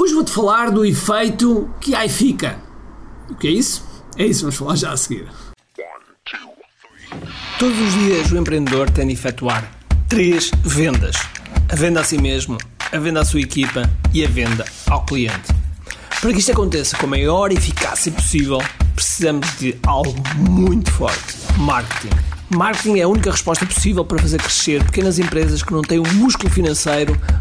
Hoje vou-te falar do efeito que aí fica. O que é isso? É isso, vamos falar já a seguir. Todos os dias o empreendedor tem de efetuar três vendas: a venda a si mesmo, a venda à sua equipa e a venda ao cliente. Para que isto aconteça com a maior eficácia possível, precisamos de algo muito forte: marketing. Marketing é a única resposta possível para fazer crescer pequenas empresas que não têm o músculo financeiro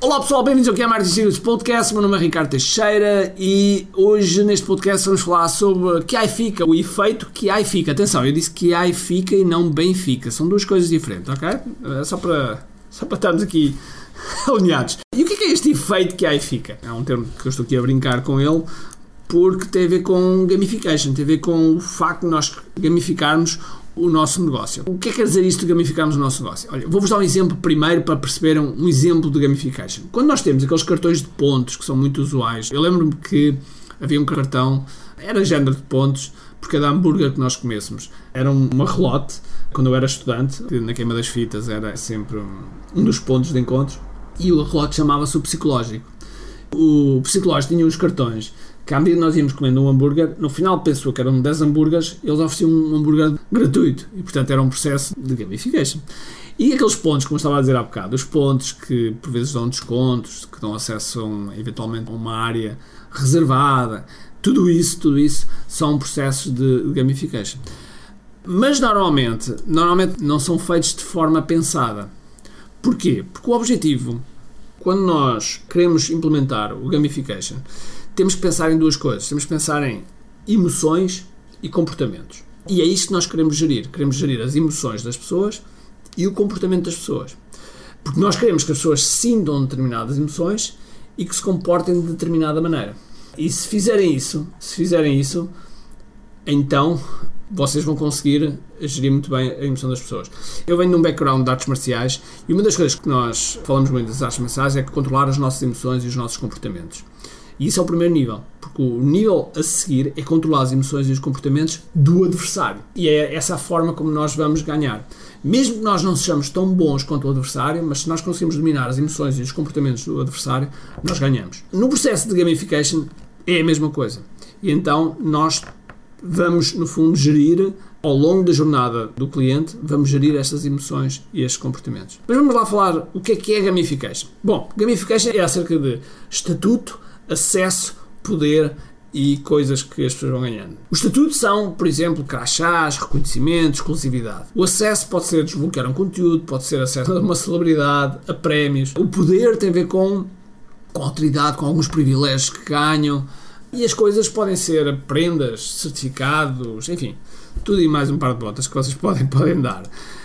Olá pessoal, bem-vindos ao que é Marketing Secrets Podcast. Meu nome é Ricardo Teixeira e hoje neste podcast vamos falar sobre que aí fica, o efeito que aí fica. Atenção, eu disse que aí fica e não bem fica. São duas coisas diferentes, ok? É só para, só para estarmos aqui alinhados. E o que é, é este efeito que aí fica? É um termo que eu estou aqui a brincar com ele porque tem a ver com gamification, tem a ver com o facto de nós gamificarmos o nosso negócio. O que é que quer dizer isto de gamificarmos o nosso negócio? Olha, vou-vos dar um exemplo primeiro para perceberem um exemplo de gamification. Quando nós temos aqueles cartões de pontos que são muito usuais, eu lembro-me que havia um cartão, era género de pontos, por cada hambúrguer que nós comêssemos. Era uma relote, quando eu era estudante, na queima das fitas era sempre um dos pontos de encontro, e o relote chamava-se o psicológico. O psicológico tinha uns cartões que à medida que nós íamos comendo um hambúrguer, no final pensou que eram 10 hambúrgueres, eles ofereciam um hambúrguer gratuito e portanto era um processo de gamification. E aqueles pontos, como estava a dizer há bocado, os pontos que por vezes dão descontos, que dão acesso a um, eventualmente a uma área reservada, tudo isso, tudo isso são processos de gamification. Mas normalmente, normalmente não são feitos de forma pensada. Porquê? Porque o objetivo, quando nós queremos implementar o gamification, temos que pensar em duas coisas. Temos que pensar em emoções e comportamentos. E é isto que nós queremos gerir. Queremos gerir as emoções das pessoas e o comportamento das pessoas. Porque nós queremos que as pessoas sintam determinadas emoções e que se comportem de determinada maneira. E se fizerem isso, se fizerem isso, então vocês vão conseguir gerir muito bem a emoção das pessoas. Eu venho de um background de artes marciais e uma das coisas que nós falamos muito das artes marciais é controlar as nossas emoções e os nossos comportamentos. E isso é o primeiro nível, porque o nível a seguir é controlar as emoções e os comportamentos do adversário. E é essa a forma como nós vamos ganhar. Mesmo que nós não sejamos tão bons quanto o adversário, mas se nós conseguimos dominar as emoções e os comportamentos do adversário, nós ganhamos. No processo de gamification é a mesma coisa. E então nós vamos, no fundo, gerir ao longo da jornada do cliente, vamos gerir estas emoções e estes comportamentos. Mas vamos lá falar o que é que é gamification. Bom, gamification é acerca de estatuto, acesso, poder e coisas que as pessoas vão ganhando. Os estatutos são, por exemplo, crachás, reconhecimento, exclusividade. O acesso pode ser desbloquear um conteúdo, pode ser acesso a uma celebridade, a prémios. O poder tem a ver com, com autoridade, com alguns privilégios que ganham. E as coisas podem ser prendas, certificados, enfim, tudo e mais um par de botas que vocês podem, podem dar.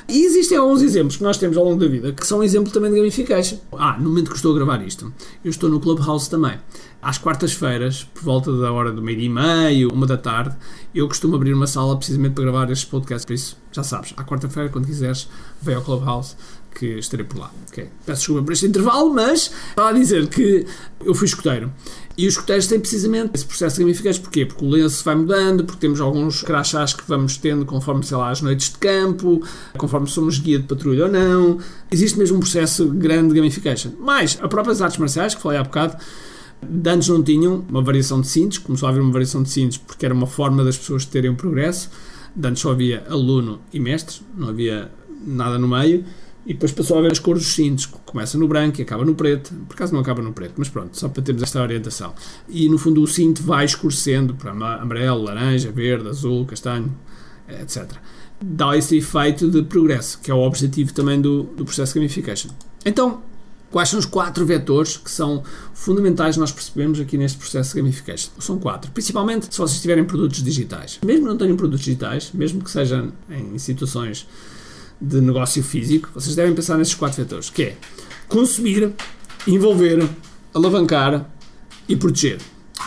E existem alguns exemplos que nós temos ao longo da vida que são exemplo também de gamification. Ah, no momento que estou a gravar isto, eu estou no Clubhouse também. Às quartas-feiras, por volta da hora do meio-dia e meio, uma da tarde, eu costumo abrir uma sala precisamente para gravar estes podcasts. Por isso, já sabes, à quarta-feira, quando quiseres, vem ao Clubhouse que estarei por lá. Okay. Peço desculpa por este intervalo, mas estava a dizer que eu fui escoteiro. E os escoteiros têm precisamente esse processo de gamificação. Porquê? Porque o lenço vai mudando, porque temos alguns crachás que vamos tendo conforme, sei lá, as noites de campo, conforme somos guia de patrulha ou não. Existe mesmo um processo grande de gamification. Mas, a próprias artes marciais, que falei há bocado, de antes não tinham uma variação de cintos, começou a haver uma variação de cintos porque era uma forma das pessoas terem um progresso. De antes só havia aluno e mestre, não havia nada no meio. E depois passou a ver as cores dos cintos, começa no branco e acaba no preto. Por acaso não acaba no preto, mas pronto, só para termos esta orientação. E no fundo o cinto vai escurecendo para amarelo, laranja, verde, azul, castanho, etc. Dá esse efeito de progresso, que é o objetivo também do, do processo de gamification. Então, quais são os quatro vetores que são fundamentais nós percebemos aqui neste processo de gamification? São quatro, principalmente se vocês tiverem produtos digitais. Mesmo não tenham produtos digitais, mesmo que sejam em situações de negócio físico, vocês devem pensar nesses quatro vetores, que é consumir, envolver, alavancar e proteger.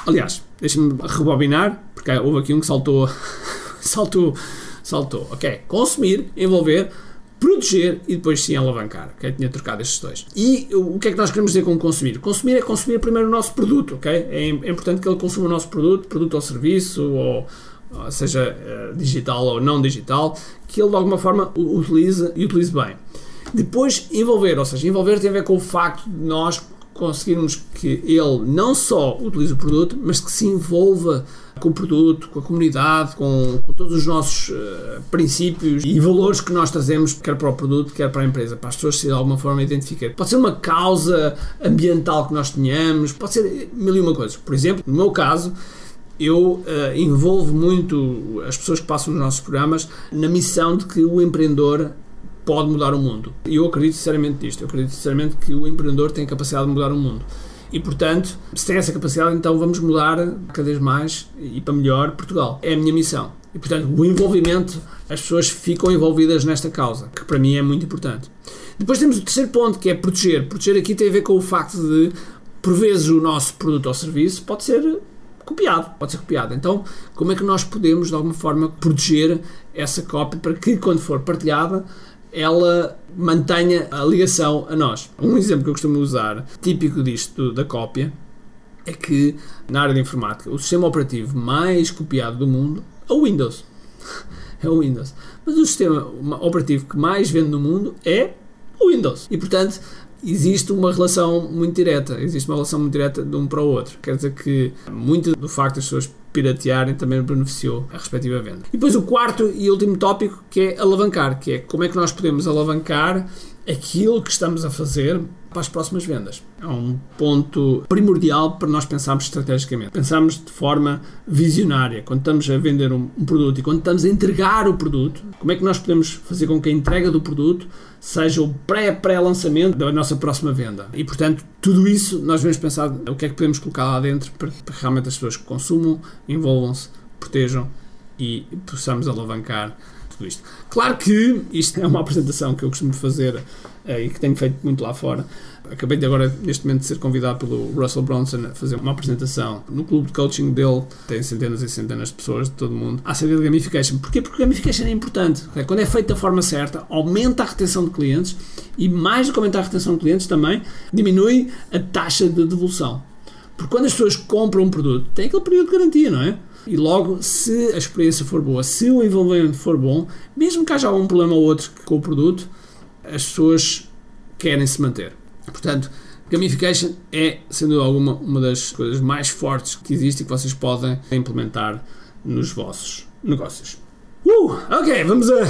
Aliás, deixem-me rebobinar, porque houve aqui um que saltou, saltou, saltou. Ok, consumir, envolver, proteger e depois sim alavancar. Okay? Tinha trocado estes dois. E o que é que nós queremos dizer com consumir? Consumir é consumir primeiro o nosso produto, ok? É, é importante que ele consuma o nosso produto, produto ou serviço, ou, seja uh, digital ou não digital, que ele de alguma forma utilize e utilize bem. Depois envolver, ou seja, envolver tem a ver com o facto de nós conseguirmos que ele não só utilize o produto, mas que se envolva com o produto, com a comunidade, com, com todos os nossos uh, princípios e valores que nós trazemos, quer para o produto, quer para a empresa, para as pessoas se de alguma forma identificarem. Pode ser uma causa ambiental que nós tenhamos, pode ser mil e uma coisas. Por exemplo, no meu caso, eu uh, envolvo muito as pessoas que passam nos nossos programas na missão de que o empreendedor pode mudar o mundo. E eu acredito sinceramente nisto. Eu acredito sinceramente que o empreendedor tem a capacidade de mudar o mundo. E, portanto, se tem essa capacidade, então vamos mudar cada vez mais e para melhor Portugal. É a minha missão. E, portanto, o envolvimento, as pessoas ficam envolvidas nesta causa, que para mim é muito importante. Depois temos o terceiro ponto, que é proteger. Proteger aqui tem a ver com o facto de, por vezes, o nosso produto ou serviço pode ser copiado, pode ser copiado. Então, como é que nós podemos, de alguma forma, proteger essa cópia para que, quando for partilhada, ela mantenha a ligação a nós. Um exemplo que eu costumo usar, típico disto da cópia, é que na área de informática o sistema operativo mais copiado do mundo é o Windows. É o Windows. Mas o sistema operativo que mais vende no mundo é o Windows. E portanto, existe uma relação muito direta, existe uma relação muito direta de um para o outro. Quer dizer que muito do facto das pessoas piratearem também beneficiou a respectiva venda. E depois o quarto e último tópico que é alavancar, que é como é que nós podemos alavancar aquilo que estamos a fazer para as próximas vendas. É um ponto primordial para nós pensarmos estrategicamente. Pensarmos de forma visionária. Quando estamos a vender um, um, produto e quando estamos a entregar o produto, como é que nós podemos fazer com que a entrega do produto seja o pré-pré-lançamento da nossa próxima venda? E, portanto, tudo isso nós devemos pensar o que é que podemos colocar lá dentro para, para realmente as pessoas que consumam, envolvam-se, protejam e possamos alavancar tudo isto. Claro que isto é uma apresentação que eu costumo fazer uh, e que tenho feito muito lá fora. Acabei de agora, neste momento, de ser convidado pelo Russell Bronson a fazer uma apresentação no clube de coaching dele. Tem centenas e centenas de pessoas de todo o mundo acerca de gamification. Porquê? Porque gamification é importante. Quando é feito da forma certa, aumenta a retenção de clientes e, mais do que aumentar a retenção de clientes, também diminui a taxa de devolução. Porque quando as pessoas compram um produto, tem aquele período de garantia, não é? E logo, se a experiência for boa, se o envolvimento for bom, mesmo que haja algum problema ou outro com o produto, as pessoas querem se manter. Portanto, gamification é, sem dúvida alguma, uma das coisas mais fortes que existe e que vocês podem implementar nos vossos negócios. Uh, ok, vamos, a,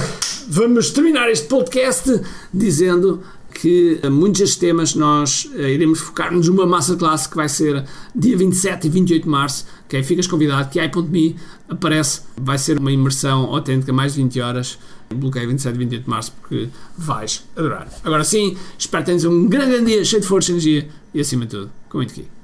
vamos terminar este podcast dizendo que muitos destes temas nós uh, iremos focar-nos numa masterclass que vai ser dia 27 e 28 de março. Ok, ficas convidado, que i.me aparece, vai ser uma imersão autêntica, mais de 20 horas. Bloqueio 27 e 28 de março porque vais adorar. Agora sim, espero que tenhas um grande dia cheio de força e energia e acima de tudo, com muito aqui.